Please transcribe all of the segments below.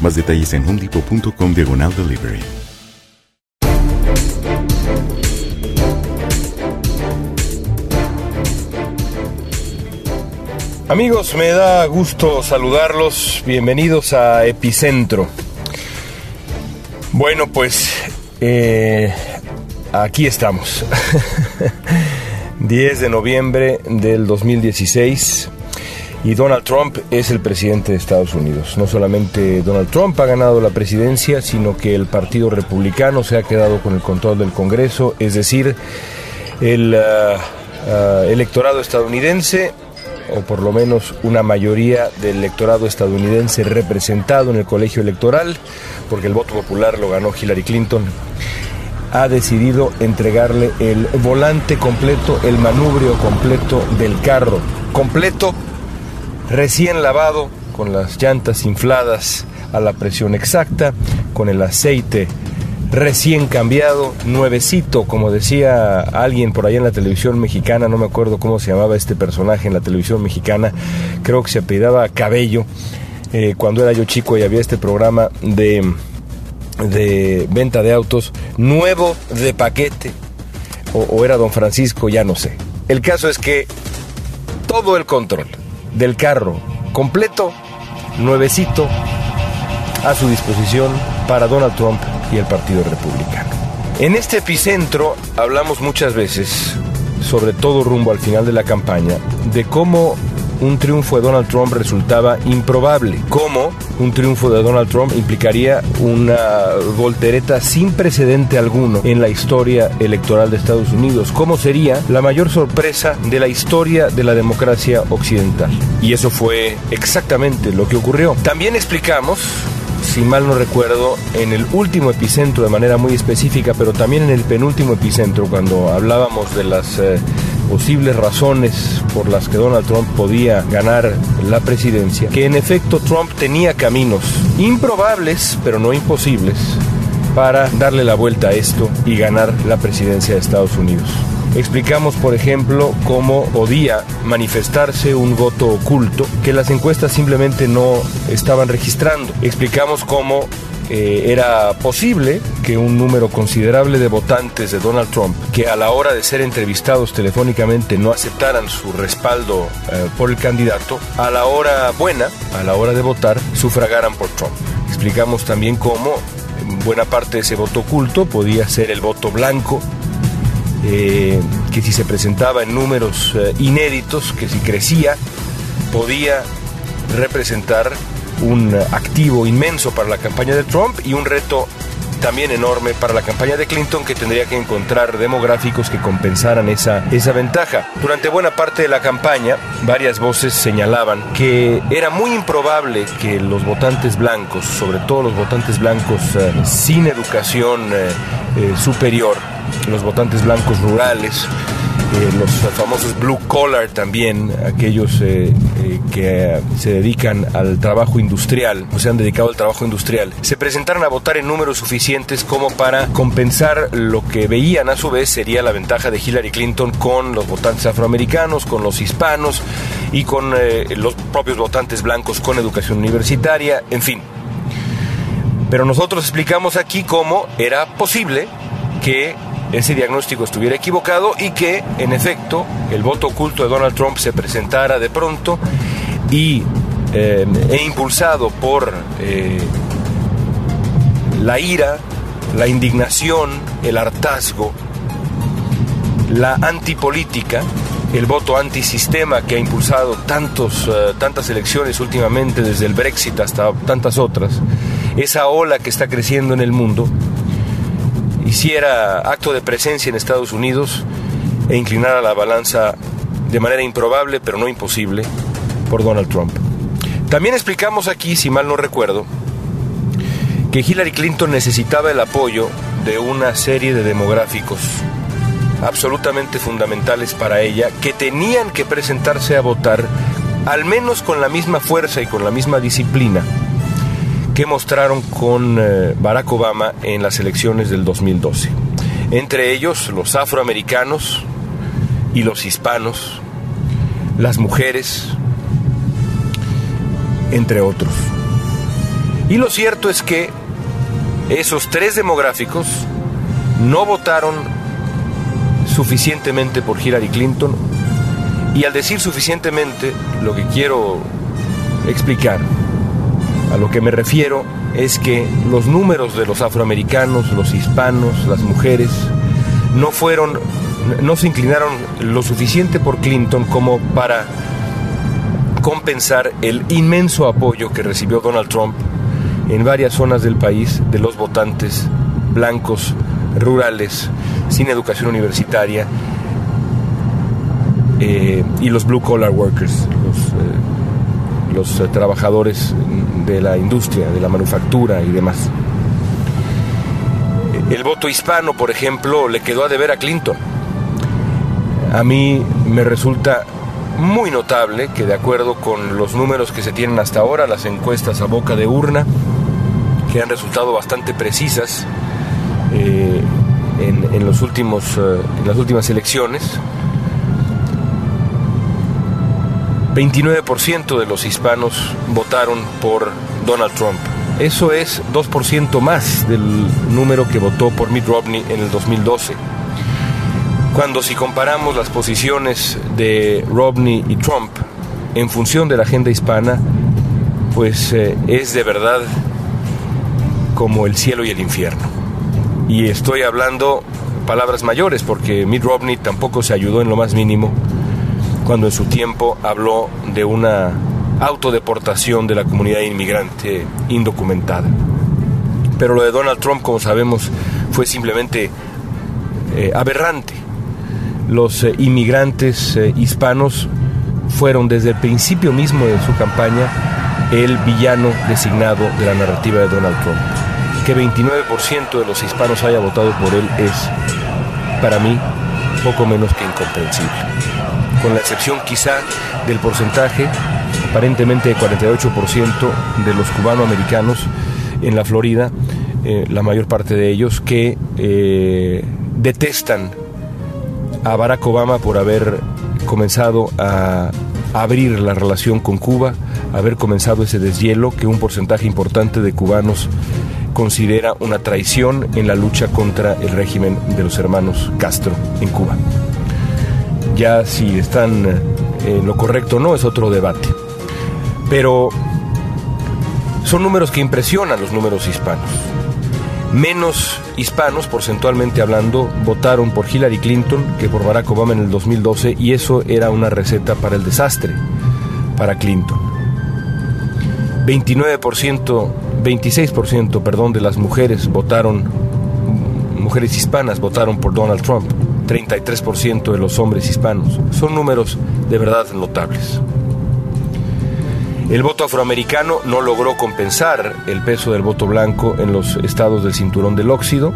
Más detalles en homedepot.com diagonal delivery. Amigos, me da gusto saludarlos. Bienvenidos a Epicentro. Bueno, pues eh, aquí estamos. 10 de noviembre del 2016 y Donald Trump es el presidente de Estados Unidos. No solamente Donald Trump ha ganado la presidencia, sino que el Partido Republicano se ha quedado con el control del Congreso, es decir, el uh, uh, electorado estadounidense o por lo menos una mayoría del electorado estadounidense representado en el colegio electoral, porque el voto popular lo ganó Hillary Clinton, ha decidido entregarle el volante completo, el manubrio completo del carro, completo, recién lavado, con las llantas infladas a la presión exacta, con el aceite recién cambiado, nuevecito, como decía alguien por ahí en la televisión mexicana, no me acuerdo cómo se llamaba este personaje en la televisión mexicana, creo que se apellidaba Cabello, eh, cuando era yo chico y había este programa de, de venta de autos, nuevo de paquete, o, o era don Francisco, ya no sé. El caso es que todo el control del carro completo, nuevecito, a su disposición para Donald Trump y el Partido Republicano. En este epicentro hablamos muchas veces, sobre todo rumbo al final de la campaña, de cómo un triunfo de Donald Trump resultaba improbable, cómo un triunfo de Donald Trump implicaría una voltereta sin precedente alguno en la historia electoral de Estados Unidos, cómo sería la mayor sorpresa de la historia de la democracia occidental. Y eso fue exactamente lo que ocurrió. También explicamos si mal no recuerdo, en el último epicentro de manera muy específica, pero también en el penúltimo epicentro, cuando hablábamos de las eh, posibles razones por las que Donald Trump podía ganar la presidencia, que en efecto Trump tenía caminos improbables, pero no imposibles, para darle la vuelta a esto y ganar la presidencia de Estados Unidos. Explicamos, por ejemplo, cómo podía manifestarse un voto oculto que las encuestas simplemente no estaban registrando. Explicamos cómo eh, era posible que un número considerable de votantes de Donald Trump, que a la hora de ser entrevistados telefónicamente no aceptaran su respaldo eh, por el candidato, a la hora buena, a la hora de votar, sufragaran por Trump. Explicamos también cómo buena parte de ese voto oculto podía ser el voto blanco, eh, que si se presentaba en números inéditos, que si crecía, podía representar un activo inmenso para la campaña de Trump y un reto también enorme para la campaña de Clinton que tendría que encontrar demográficos que compensaran esa, esa ventaja. Durante buena parte de la campaña, varias voces señalaban que era muy improbable que los votantes blancos, sobre todo los votantes blancos eh, sin educación eh, eh, superior, los votantes blancos rurales, los famosos blue collar también, aquellos eh, eh, que se dedican al trabajo industrial o se han dedicado al trabajo industrial, se presentaron a votar en números suficientes como para compensar lo que veían a su vez sería la ventaja de Hillary Clinton con los votantes afroamericanos, con los hispanos y con eh, los propios votantes blancos con educación universitaria, en fin. Pero nosotros explicamos aquí cómo era posible que ese diagnóstico estuviera equivocado y que, en efecto, el voto oculto de Donald Trump se presentara de pronto y, eh, e impulsado por eh, la ira, la indignación, el hartazgo, la antipolítica, el voto antisistema que ha impulsado tantos, eh, tantas elecciones últimamente, desde el Brexit hasta tantas otras, esa ola que está creciendo en el mundo, hiciera acto de presencia en Estados Unidos e inclinara la balanza de manera improbable, pero no imposible, por Donald Trump. También explicamos aquí, si mal no recuerdo, que Hillary Clinton necesitaba el apoyo de una serie de demográficos absolutamente fundamentales para ella, que tenían que presentarse a votar al menos con la misma fuerza y con la misma disciplina que mostraron con eh, Barack Obama en las elecciones del 2012. Entre ellos los afroamericanos y los hispanos, las mujeres, entre otros. Y lo cierto es que esos tres demográficos no votaron suficientemente por Hillary Clinton y al decir suficientemente lo que quiero explicar a lo que me refiero es que los números de los afroamericanos, los hispanos, las mujeres, no fueron, no se inclinaron lo suficiente por Clinton como para compensar el inmenso apoyo que recibió Donald Trump en varias zonas del país de los votantes blancos, rurales, sin educación universitaria eh, y los blue collar workers, los, eh, trabajadores de la industria, de la manufactura y demás. El voto hispano, por ejemplo, le quedó a deber a Clinton. A mí me resulta muy notable que de acuerdo con los números que se tienen hasta ahora, las encuestas a boca de urna, que han resultado bastante precisas eh, en, los últimos, eh, en las últimas elecciones, 29% de los hispanos votaron por Donald Trump. Eso es 2% más del número que votó por Mitt Romney en el 2012. Cuando si comparamos las posiciones de Romney y Trump en función de la agenda hispana, pues eh, es de verdad como el cielo y el infierno. Y estoy hablando palabras mayores porque Mitt Romney tampoco se ayudó en lo más mínimo cuando en su tiempo habló de una autodeportación de la comunidad inmigrante indocumentada. Pero lo de Donald Trump, como sabemos, fue simplemente eh, aberrante. Los eh, inmigrantes eh, hispanos fueron desde el principio mismo de su campaña el villano designado de la narrativa de Donald Trump. Que 29% de los hispanos haya votado por él es, para mí, poco menos que incomprensible. Con la excepción quizá del porcentaje aparentemente el 48% de los cubanoamericanos en la Florida, eh, la mayor parte de ellos, que eh, detestan a Barack Obama por haber comenzado a abrir la relación con Cuba, haber comenzado ese deshielo que un porcentaje importante de cubanos considera una traición en la lucha contra el régimen de los hermanos Castro en Cuba. Ya si están eh, en lo correcto o no es otro debate pero son números que impresionan los números hispanos. Menos hispanos, porcentualmente hablando, votaron por Hillary Clinton que por Barack Obama en el 2012 y eso era una receta para el desastre para Clinton. 29% 26%, perdón, de las mujeres votaron, mujeres hispanas votaron por Donald Trump, 33% de los hombres hispanos. Son números de verdad notables. El voto afroamericano no logró compensar el peso del voto blanco en los estados del cinturón del óxido,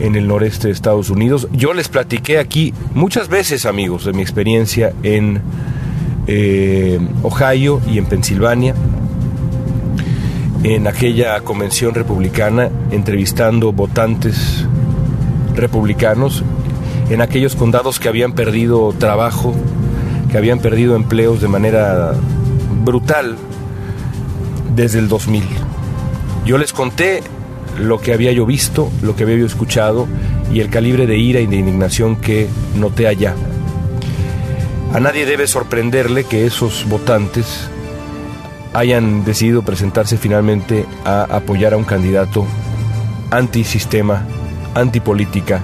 en el noreste de Estados Unidos. Yo les platiqué aquí muchas veces, amigos, de mi experiencia en eh, Ohio y en Pensilvania, en aquella convención republicana, entrevistando votantes republicanos en aquellos condados que habían perdido trabajo, que habían perdido empleos de manera brutal desde el 2000. Yo les conté lo que había yo visto, lo que había yo escuchado y el calibre de ira y de indignación que noté allá. A nadie debe sorprenderle que esos votantes hayan decidido presentarse finalmente a apoyar a un candidato antisistema, antipolítica,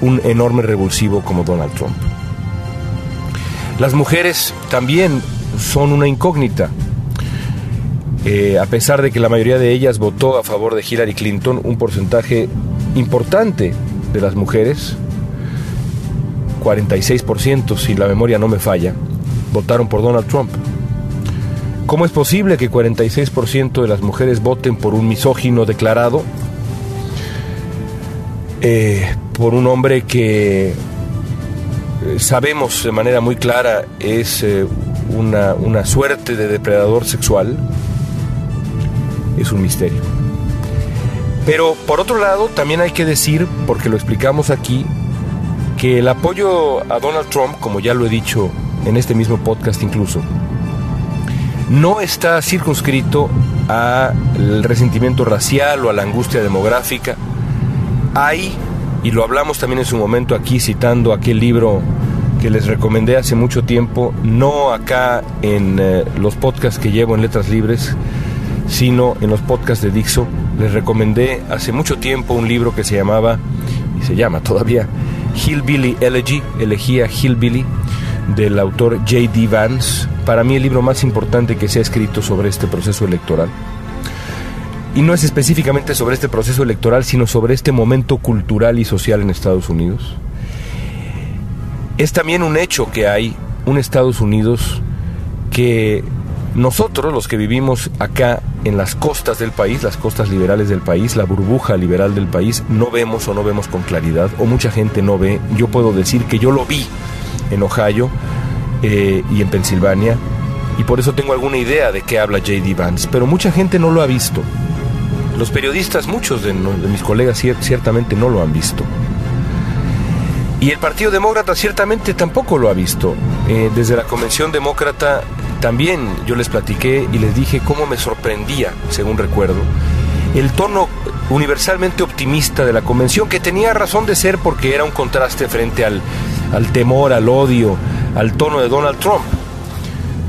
un enorme revulsivo como Donald Trump. Las mujeres también son una incógnita. Eh, a pesar de que la mayoría de ellas votó a favor de Hillary Clinton, un porcentaje importante de las mujeres, 46%, si la memoria no me falla, votaron por Donald Trump. ¿Cómo es posible que 46% de las mujeres voten por un misógino declarado? Eh, por un hombre que eh, sabemos de manera muy clara es una, una suerte de depredador sexual, es un misterio. Pero por otro lado, también hay que decir, porque lo explicamos aquí, que el apoyo a Donald Trump, como ya lo he dicho en este mismo podcast incluso, no está circunscrito al resentimiento racial o a la angustia demográfica. Hay, y lo hablamos también en su momento aquí citando aquel libro que les recomendé hace mucho tiempo, no acá en eh, los podcasts que llevo en Letras Libres, sino en los podcasts de Dixo. Les recomendé hace mucho tiempo un libro que se llamaba, y se llama todavía, Hillbilly Elegy, elegía Hillbilly, del autor J.D. Vance, para mí el libro más importante que se ha escrito sobre este proceso electoral. Y no es específicamente sobre este proceso electoral, sino sobre este momento cultural y social en Estados Unidos es también un hecho que hay un Estados Unidos que nosotros, los que vivimos acá en las costas del país, las costas liberales del país, la burbuja liberal del país, no vemos o no vemos con claridad, o mucha gente no ve. Yo puedo decir que yo lo vi en Ohio eh, y en Pensilvania, y por eso tengo alguna idea de qué habla J.D. Vance, pero mucha gente no lo ha visto. Los periodistas, muchos de, mis colegas ciertamente no lo han visto. Y el Partido Demócrata ciertamente tampoco lo ha visto. Eh, desde la Convención Demócrata también yo les platiqué y les dije cómo me sorprendía, según recuerdo, el tono universalmente optimista de la convención, que tenía razón de ser porque era un contraste frente al, al temor, al odio, al tono de Donald Trump,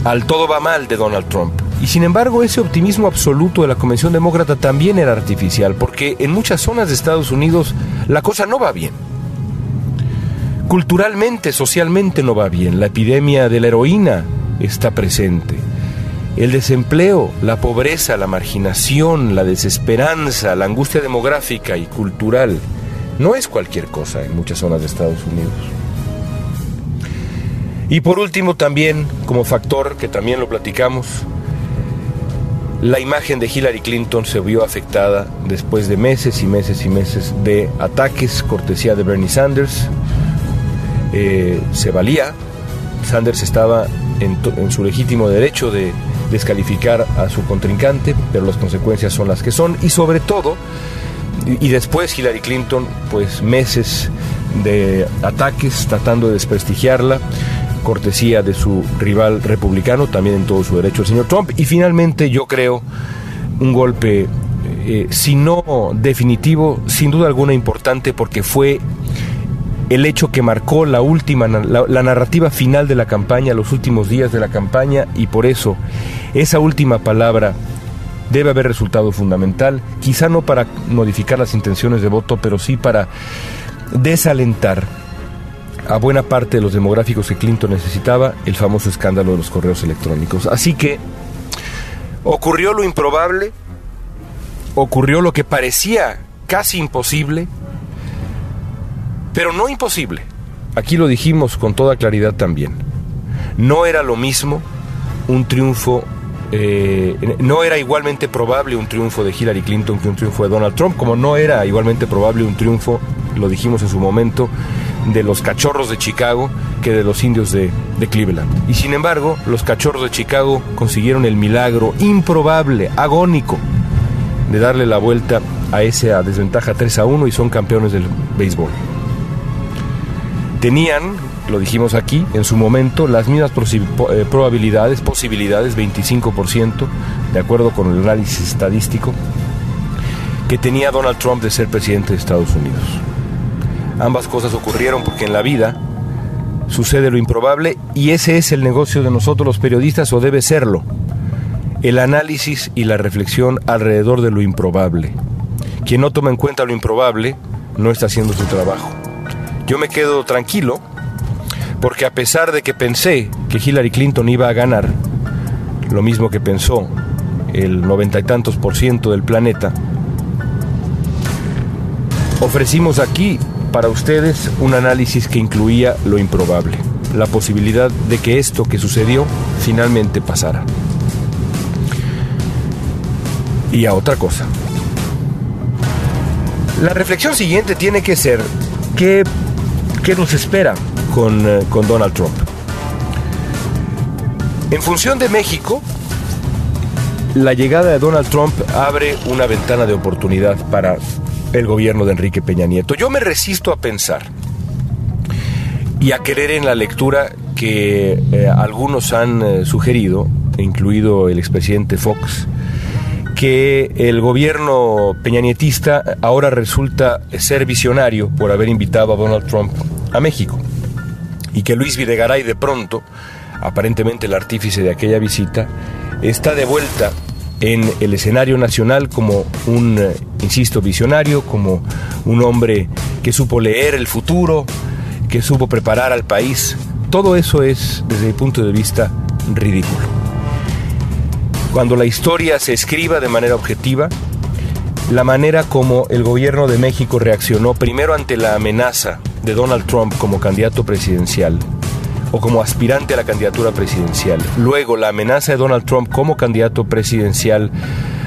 al todo va mal de Donald Trump. Y sin embargo, ese optimismo absoluto de la Convención Demócrata también era artificial, porque en muchas zonas de Estados Unidos la cosa no va bien. Culturalmente, socialmente no va bien. La epidemia de la heroína está presente. El desempleo, la pobreza, la marginación, la desesperanza, la angustia demográfica y cultural no es cualquier cosa en muchas zonas de Estados Unidos. Y por último también, como factor que también lo platicamos, la imagen de Hillary Clinton se vio afectada después de meses y meses y meses de ataques cortesía de Bernie Sanders, eh, se valía. Sanders estaba en, su legítimo derecho de descalificar a su contrincante, pero las consecuencias son las que son. Y sobre todo, y, después Hillary Clinton, pues meses de ataques tratando de desprestigiarla, cortesía de su rival republicano, también en todo su derecho el señor Trump. Y finalmente yo creo un golpe, eh, si no definitivo, sin duda alguna importante, porque fue el hecho que marcó la última, la, narrativa final de la campaña, los últimos días de la campaña, y por eso esa última palabra debe haber resultado fundamental, quizá no para modificar las intenciones de voto, pero sí para desalentar a buena parte de los demográficos que Clinton necesitaba, el famoso escándalo de los correos electrónicos. Así que ocurrió lo improbable, ocurrió lo que parecía casi imposible, pero no imposible. Aquí lo dijimos con toda claridad también. No era lo mismo un triunfo, eh, no era igualmente probable un triunfo de Hillary Clinton que un triunfo de Donald Trump, como no era igualmente probable un triunfo, lo dijimos en su momento, de los cachorros de Chicago que de los indios de, Cleveland. Y sin embargo, los cachorros de Chicago consiguieron el milagro improbable, agónico, de darle la vuelta a esa desventaja 3 a 1 y son campeones del béisbol. Tenían, lo dijimos aquí, en su momento las mismas eh, probabilidades, posibilidades, 25%, de acuerdo con el análisis estadístico, que tenía Donald Trump de ser presidente de Estados Unidos. Ambas cosas ocurrieron porque en la vida sucede lo improbable y ese es el negocio de nosotros los periodistas o debe serlo. El análisis y la reflexión alrededor de lo improbable. Quien no toma en cuenta lo improbable no está haciendo su trabajo. Yo me quedo tranquilo porque a pesar de que pensé que Hillary Clinton iba a ganar, lo mismo que pensó el noventa y tantos por ciento del planeta, ofrecimos aquí para ustedes un análisis que incluía lo improbable, la posibilidad de que esto que sucedió finalmente pasara. Y a otra cosa. La reflexión siguiente tiene que ser qué, qué nos espera con, eh, con Donald Trump. En función de México, la llegada de Donald Trump abre una ventana de oportunidad para el gobierno de Enrique Peña Nieto. Yo me resisto a pensar y a querer en la lectura que eh, algunos han eh, sugerido, incluido el expresidente Fox, que el gobierno peñanietista ahora resulta ser visionario por haber invitado a Donald Trump a México y que Luis Videgaray de pronto, aparentemente el artífice de aquella visita, está de vuelta en el escenario nacional como un, eh, insisto, visionario, como un hombre que supo leer el futuro, que supo preparar al país. Todo eso es, desde mi punto de vista, ridículo. Cuando la historia se escriba de manera objetiva, la manera como el gobierno de México reaccionó primero ante la amenaza de Donald Trump como candidato presidencial o como aspirante a la candidatura presidencial. Luego la amenaza de Donald Trump como candidato presidencial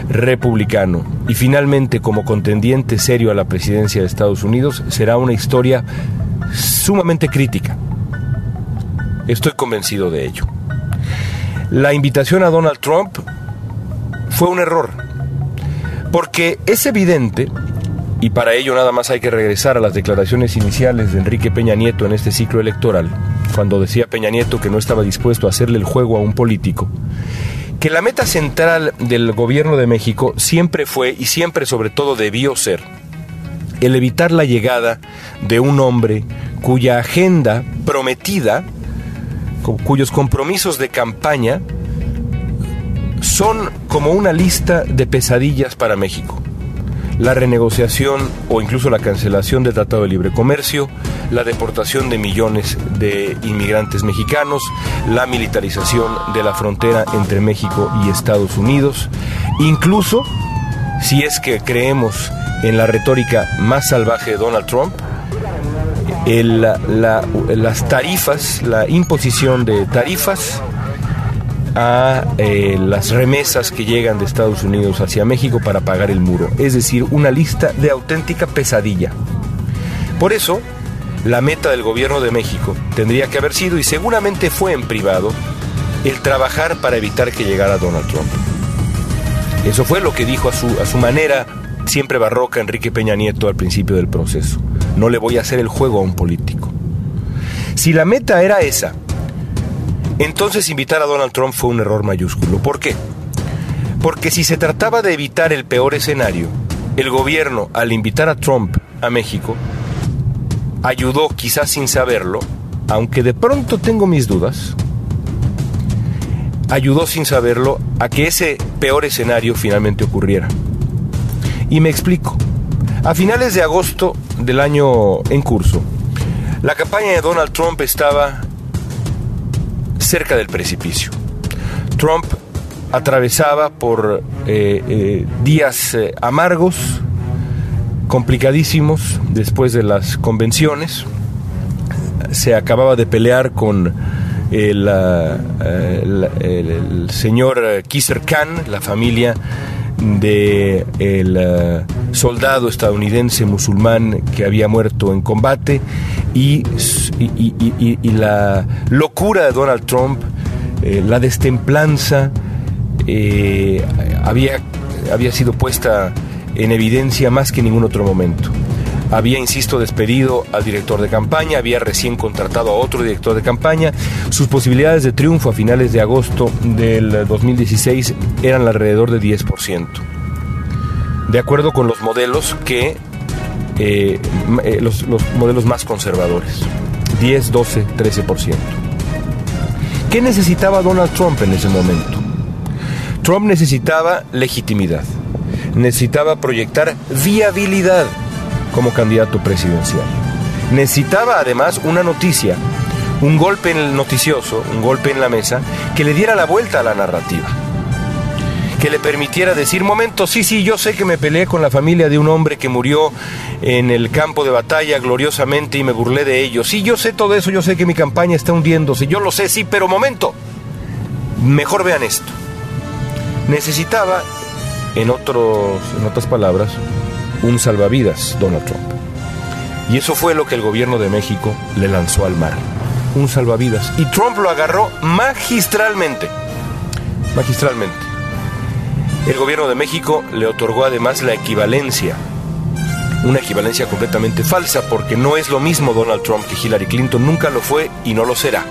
republicano y finalmente como contendiente serio a la presidencia de Estados Unidos será una historia sumamente crítica. Estoy convencido de ello. La invitación a Donald Trump fue un error, porque es evidente, y para ello nada más hay que regresar a las declaraciones iniciales de Enrique Peña Nieto en este ciclo electoral, cuando decía Peña Nieto que no estaba dispuesto a hacerle el juego a un político, que la meta central del gobierno de México siempre fue y siempre sobre todo debió ser el evitar la llegada de un hombre cuya agenda prometida, cuyos compromisos de campaña son como una lista de pesadillas para México la renegociación o incluso la cancelación del Tratado de Libre Comercio, la deportación de millones de inmigrantes mexicanos, la militarización de la frontera entre México y Estados Unidos, incluso si es que creemos en la retórica más salvaje de Donald Trump, las tarifas, la imposición de tarifas a eh, las remesas que llegan de Estados Unidos hacia México para pagar el muro. Es decir, una lista de auténtica pesadilla. Por eso, la meta del gobierno de México tendría que haber sido, y seguramente fue en privado, el trabajar para evitar que llegara Donald Trump. Eso fue lo que dijo a su, a su manera siempre barroca Enrique Peña Nieto al principio del proceso. No le voy a hacer el juego a un político. Si la meta era esa, entonces invitar a Donald Trump fue un error mayúsculo. ¿Por qué? Porque si se trataba de evitar el peor escenario, el gobierno, al invitar a Trump a México, ayudó, quizás sin saberlo, aunque de pronto tengo mis dudas, ayudó sin saberlo a que ese peor escenario finalmente ocurriera. Y me explico. A finales de agosto del año en curso, la campaña de Donald Trump estaba cerca del precipicio. Trump atravesaba por eh, eh, días eh, amargos, complicadísimos después de las convenciones. Se acababa de pelear con el, el señor Kisser Khan, la familia de el eh, soldado estadounidense musulmán que había muerto en combate y, y, la locura de Donald Trump, eh, la destemplanza, eh, había, había sido puesta en evidencia más que en ningún otro momento. Había, insisto, despedido al director de campaña, había recién contratado a otro director de campaña. Sus posibilidades de triunfo a finales de agosto del 2016 eran alrededor de 10%. De acuerdo con los modelos que eh, eh, los, los, modelos más conservadores. 10, 12, 13%. ¿Qué necesitaba Donald Trump en ese momento? Trump necesitaba legitimidad, necesitaba proyectar viabilidad como candidato presidencial. Necesitaba además una noticia, un golpe en el noticioso, un golpe en la mesa, que le diera la vuelta a la narrativa. Que le permitiera decir, momento, sí, sí, yo sé que me peleé con la familia de un hombre que murió en el campo de batalla gloriosamente y me burlé de ellos. Sí, yo sé todo eso, yo sé que mi campaña está hundiéndose, yo lo sé, sí, pero momento, mejor vean esto. Necesitaba, en, otros, en otras palabras, un salvavidas, Donald Trump. Y eso fue lo que el gobierno de México le lanzó al mar. Un salvavidas. Y Trump lo agarró magistralmente. Magistralmente. El gobierno de México le otorgó además la equivalencia. Una equivalencia completamente falsa porque no es lo mismo Donald Trump que Hillary Clinton. Nunca lo fue y no lo será,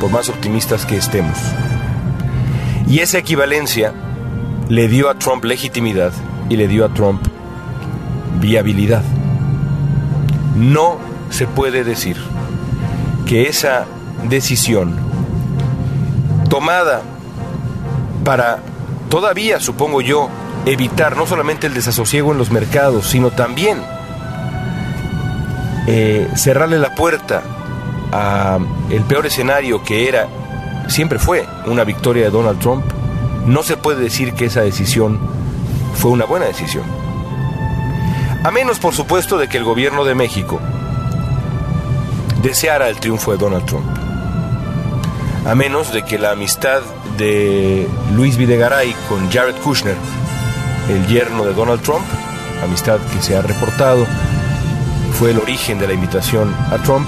por más optimistas que estemos. Y esa equivalencia le dio a Trump legitimidad y le dio a Trump viabilidad. No se puede decir que esa decisión tomada para todavía, supongo yo, evitar no solamente el desasosiego en los mercados, sino también eh, cerrarle la puerta a el peor escenario que era, siempre fue una victoria de Donald Trump, no se puede decir que esa decisión fue una buena decisión. A menos, por supuesto, de que el gobierno de México deseara el triunfo de Donald Trump. A menos de que la amistad de Luis Videgaray con Jared Kushner, el yerno de Donald Trump, amistad que se ha reportado, fue el origen de la invitación a Trump,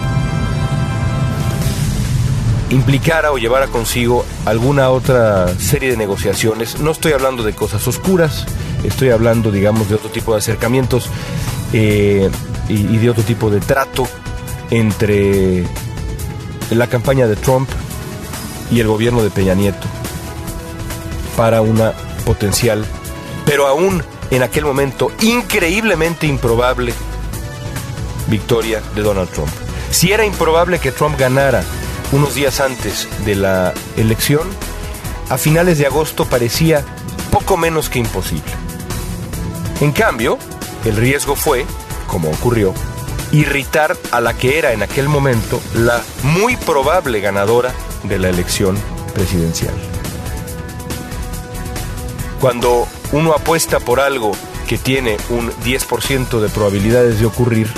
implicara o llevara consigo alguna otra serie de negociaciones. No estoy hablando de cosas oscuras, estoy hablando, digamos, de otro tipo de acercamientos eh, y, y de otro tipo de trato entre la campaña de Trump y el gobierno de Peña Nieto para una potencial, pero aún en aquel momento increíblemente improbable victoria de Donald Trump. Si era improbable que Trump ganara unos días antes de la elección, a finales de agosto parecía poco menos que imposible. En cambio, el riesgo fue, como ocurrió, irritar a la que era en aquel momento la muy probable ganadora de la elección presidencial. Cuando uno apuesta por algo que tiene un 10% de probabilidades de ocurrir,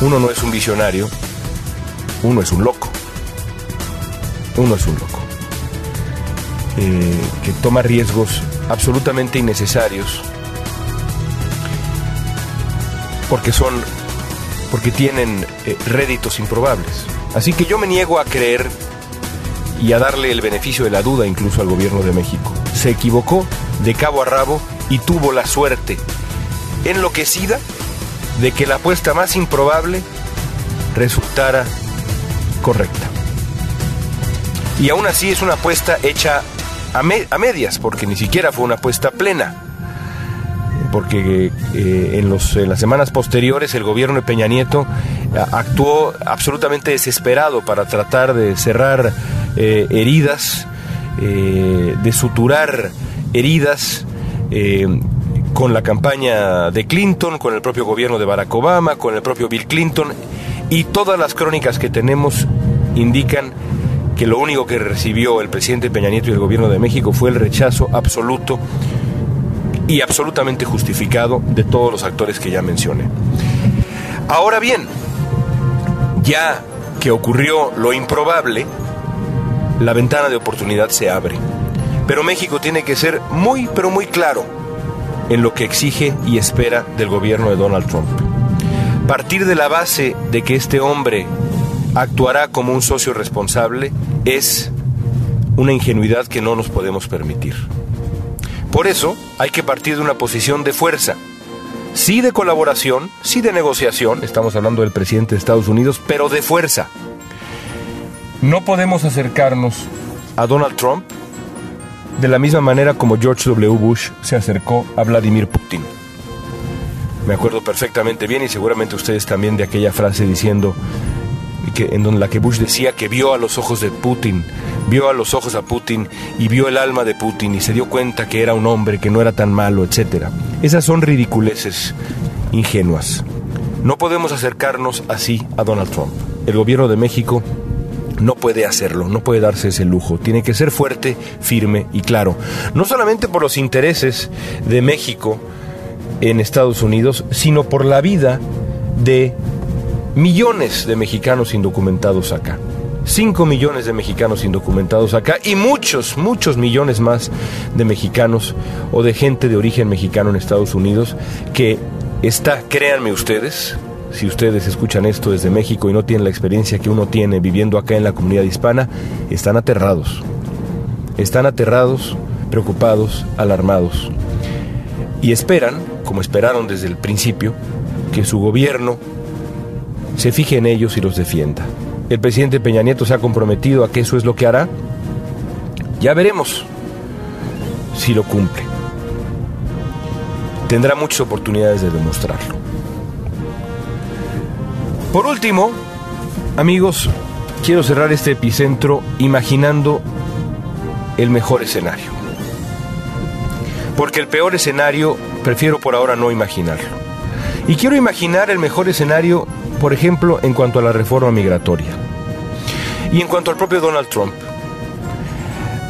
uno no es un visionario, uno es un loco. Uno es un loco. Eh, que toma riesgos absolutamente innecesarios porque son porque tienen eh, réditos improbables. Así que yo me niego a creer y a darle el beneficio de la duda incluso al gobierno de México. Se equivocó de cabo a rabo y tuvo la suerte enloquecida de que la apuesta más improbable resultara correcta. Y aún así es una apuesta hecha a, medias, porque ni siquiera fue una apuesta plena. Porque eh, en, los, en las semanas posteriores el gobierno de Peña Nieto eh, actuó absolutamente desesperado para tratar de cerrar eh, heridas, de suturar heridas con la campaña de Clinton, con el propio gobierno de Barack Obama, con el propio Bill Clinton, y todas las crónicas que tenemos indican que lo único que recibió el presidente Peña Nieto y el gobierno de México fue el rechazo absoluto y absolutamente justificado de todos los actores que ya mencioné. Ahora bien, ya que ocurrió lo improbable, la ventana de oportunidad se abre. Pero México tiene que ser muy, pero muy claro en lo que exige y espera del gobierno de Donald Trump. Partir de la base de que este hombre actuará como un socio responsable es una ingenuidad que no nos podemos permitir. Por eso hay que partir de una posición de fuerza, sí de colaboración, sí de negociación, estamos hablando del presidente de Estados Unidos, pero de fuerza. No podemos acercarnos a Donald Trump de la misma manera como George W. Bush se acercó a Vladimir Putin. Me acuerdo perfectamente bien y seguramente ustedes también de aquella frase diciendo que, en donde la que Bush decía que vio a los ojos de Putin, vio a los ojos a Putin y vio el alma de Putin y se dio cuenta que era un hombre, que no era tan malo, etc. Esas son ridiculeces ingenuas. No podemos acercarnos así a Donald Trump. El gobierno de México no puede hacerlo, no puede darse ese lujo. Tiene que ser fuerte, firme y claro. No solamente por los intereses de México en Estados Unidos, sino por la vida de millones de mexicanos indocumentados acá. 5 millones de mexicanos indocumentados acá y muchos, muchos millones más de mexicanos o de gente de origen mexicano en Estados Unidos que está, créanme ustedes, si ustedes escuchan esto desde México y no tienen la experiencia que uno tiene viviendo acá en la comunidad hispana, están aterrados. Están aterrados, preocupados, alarmados. Y esperan, como esperaron desde el principio, que su gobierno se fije en ellos y los defienda. El presidente Peña Nieto se ha comprometido a que eso es lo que hará. Ya veremos si lo cumple. Tendrá muchas oportunidades de demostrarlo. Por último, amigos, quiero cerrar este epicentro imaginando el mejor escenario. Porque el peor escenario prefiero por ahora no imaginarlo. Y quiero imaginar el mejor escenario por ejemplo, en cuanto a la reforma migratoria. Y en cuanto al propio Donald Trump,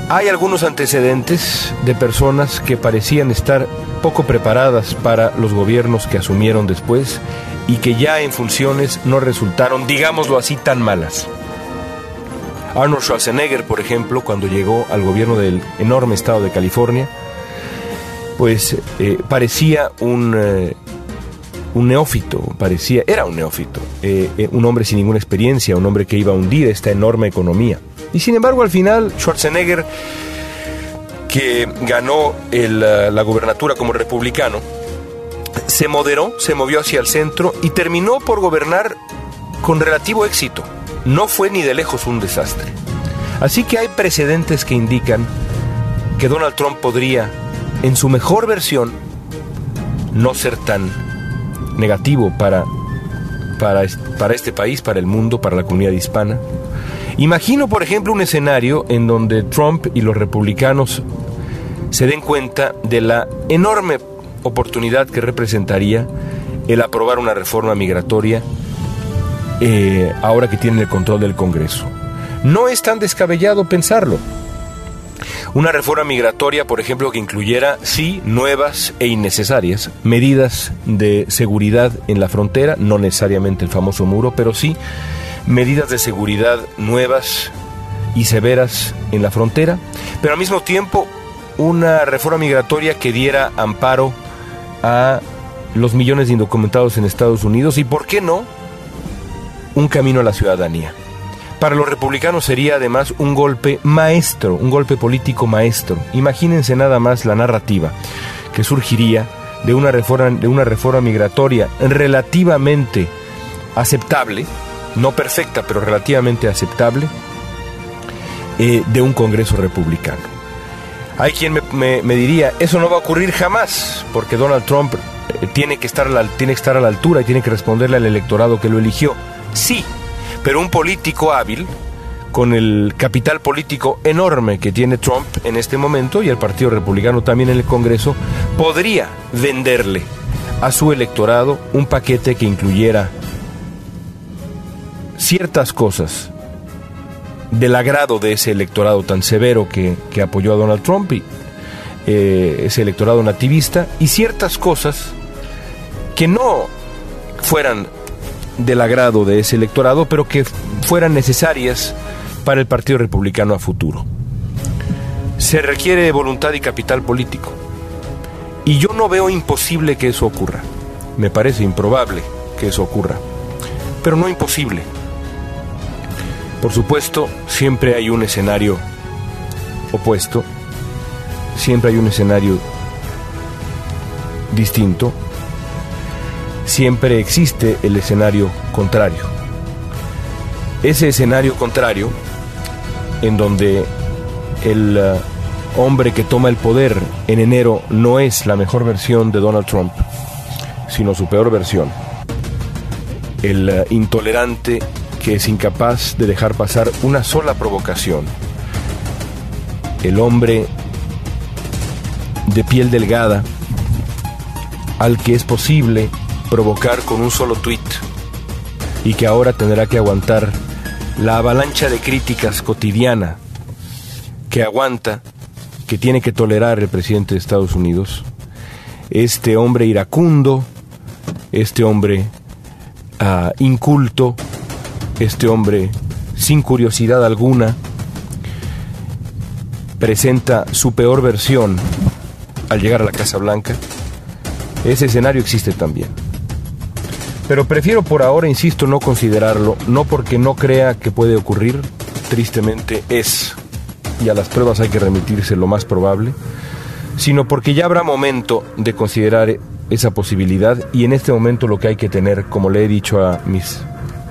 hay algunos antecedentes de personas que parecían estar poco preparadas para los gobiernos que asumieron después y que ya en funciones no resultaron, digámoslo así, tan malas. Arnold Schwarzenegger, por ejemplo, cuando llegó al gobierno del enorme estado de California, pues eh, parecía un eh, un neófito, parecía, era un neófito, eh, un hombre sin ninguna experiencia, un hombre que iba a hundir esta enorme economía. Y sin embargo, al final, Schwarzenegger, que ganó la gubernatura como republicano, se moderó, se movió hacia el centro y terminó por gobernar con relativo éxito. No fue ni de lejos un desastre. Así que hay precedentes que indican que Donald Trump podría, en su mejor versión, no ser tan negativo para, para, para este país, para el mundo, para la comunidad hispana. Imagino, por ejemplo, un escenario en donde Trump y los republicanos se den cuenta de la enorme oportunidad que representaría el aprobar una reforma migratoria eh, ahora que tienen el control del Congreso. No es tan descabellado pensarlo. Una reforma migratoria, por ejemplo, que incluyera, sí, nuevas e innecesarias medidas de seguridad en la frontera, no necesariamente el famoso muro, pero sí medidas de seguridad nuevas y severas en la frontera, pero al mismo tiempo una reforma migratoria que diera amparo a los millones de indocumentados en Estados Unidos y, ¿por qué no?, un camino a la ciudadanía. Para los republicanos sería además un golpe maestro, un golpe político maestro. Imagínense nada más la narrativa que surgiría de una reforma, de una reforma migratoria relativamente aceptable, no perfecta, pero relativamente aceptable, eh, de un Congreso republicano. Hay quien me, diría, eso no va a ocurrir jamás, porque Donald Trump eh, tiene, que estar tiene que estar a la altura y tiene que responderle al electorado que lo eligió. Sí, pero un político hábil, con el capital político enorme que tiene Trump en este momento y el Partido Republicano también en el Congreso, podría venderle a su electorado un paquete que incluyera ciertas cosas del agrado de ese electorado tan severo que, que apoyó a Donald Trump y eh, ese electorado nativista y ciertas cosas que no fueran del agrado de ese electorado, pero que fueran necesarias para el Partido Republicano a futuro. Se requiere voluntad y capital político. Y yo no veo imposible que eso ocurra. Me parece improbable que eso ocurra. Pero no imposible. Por supuesto, siempre hay un escenario opuesto. Siempre hay un escenario distinto. Siempre existe el escenario contrario. Ese escenario contrario, en donde el uh, hombre que toma el poder en enero no es la mejor versión de Donald Trump, sino su peor versión. El uh, intolerante que es incapaz de dejar pasar una sola provocación. El hombre de piel delgada al que es posible provocar con un solo tuit y que ahora tendrá que aguantar la avalancha de críticas cotidiana que aguanta, que tiene que tolerar el presidente de Estados Unidos, este hombre iracundo, este hombre uh, inculto, este hombre sin curiosidad alguna, presenta su peor versión al llegar a la Casa Blanca, ese escenario existe también. Pero prefiero por ahora, insisto, no considerarlo, no porque no crea que puede ocurrir, tristemente es, y a las pruebas hay que remitirse lo más probable, sino porque ya habrá momento de considerar esa posibilidad y en este momento lo que hay que tener, como le he dicho a mis,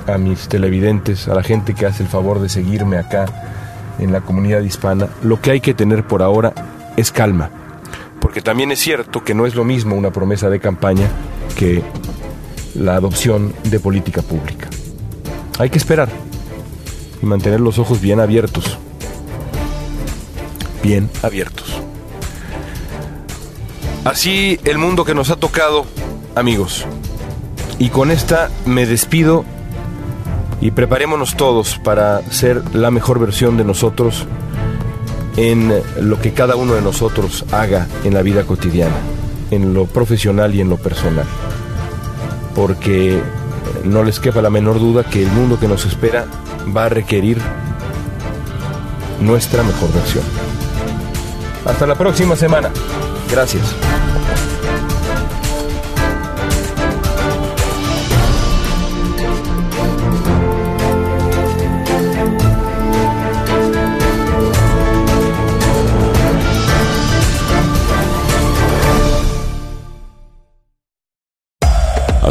a mis televidentes, a la gente que hace el favor de seguirme acá en la comunidad hispana, lo que hay que tener por ahora es calma, porque también es cierto que no es lo mismo una promesa de campaña que la adopción de política pública. Hay que esperar y mantener los ojos bien abiertos. Bien abiertos. Así el mundo que nos ha tocado, amigos. Y con esta me despido y preparémonos todos para ser la mejor versión de nosotros en lo que cada uno de nosotros haga en la vida cotidiana, en lo profesional y en lo personal porque no les quepa la menor duda que el mundo que nos espera va a requerir nuestra mejor versión. Hasta la próxima semana. Gracias.